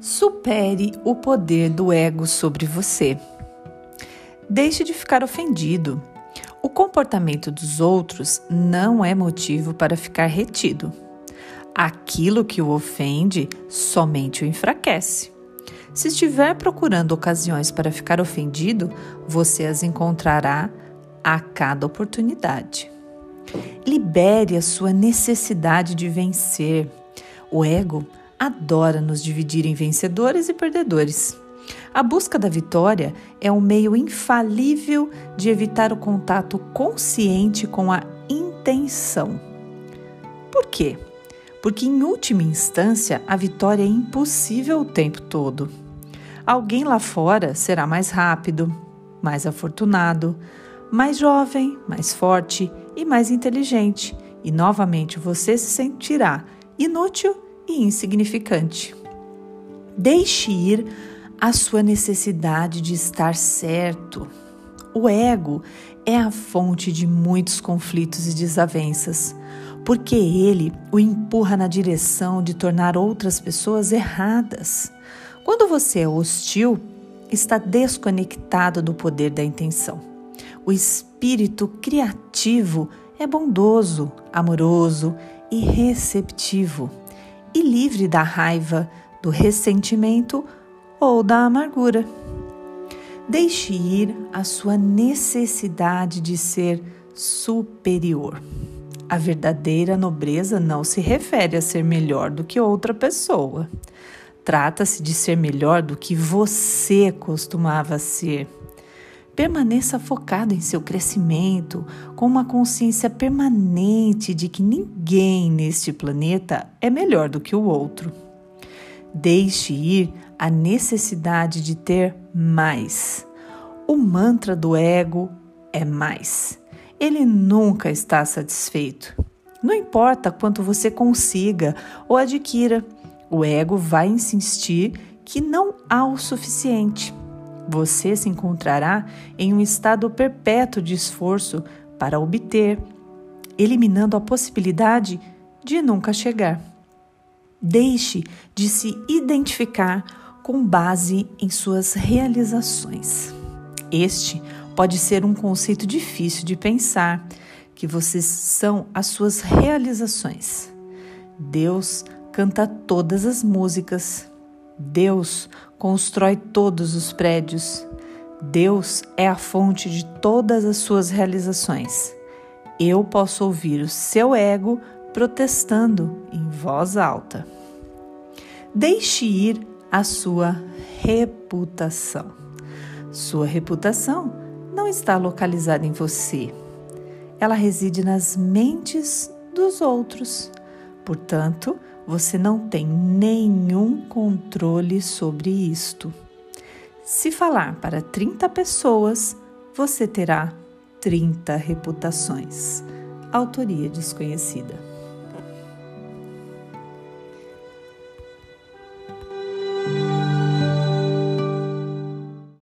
Supere o poder do ego sobre você. Deixe de ficar ofendido. O comportamento dos outros não é motivo para ficar retido. Aquilo que o ofende somente o enfraquece. Se estiver procurando ocasiões para ficar ofendido, você as encontrará a cada oportunidade. Libere a sua necessidade de vencer. O ego adora nos dividir em vencedores e perdedores. A busca da vitória é um meio infalível de evitar o contato consciente com a intenção. Por quê? Porque, em última instância, a vitória é impossível o tempo todo. Alguém lá fora será mais rápido, mais afortunado, mais jovem, mais forte e mais inteligente, e novamente você se sentirá inútil e insignificante. Deixe ir a sua necessidade de estar certo. O ego é a fonte de muitos conflitos e desavenças, porque ele o empurra na direção de tornar outras pessoas erradas. Quando você é hostil, está desconectado do poder da intenção. O espírito criativo é bondoso, amoroso e receptivo e livre da raiva, do ressentimento ou da amargura. Deixe ir a sua necessidade de ser superior. A verdadeira nobreza não se refere a ser melhor do que outra pessoa. Trata-se de ser melhor do que você costumava ser. Permaneça focado em seu crescimento, com uma consciência permanente de que ninguém neste planeta é melhor do que o outro. Deixe ir a necessidade de ter mais. O mantra do ego é mais. Ele nunca está satisfeito. Não importa quanto você consiga ou adquira, o ego vai insistir que não há o suficiente você se encontrará em um estado perpétuo de esforço para obter, eliminando a possibilidade de nunca chegar. Deixe de se identificar com base em suas realizações. Este pode ser um conceito difícil de pensar, que vocês são as suas realizações. Deus canta todas as músicas. Deus constrói todos os prédios. Deus é a fonte de todas as suas realizações. Eu posso ouvir o seu ego protestando em voz alta. Deixe ir a sua reputação. Sua reputação não está localizada em você. Ela reside nas mentes dos outros. Portanto, você não tem nenhum controle sobre isto. Se falar para 30 pessoas, você terá 30 reputações. Autoria desconhecida.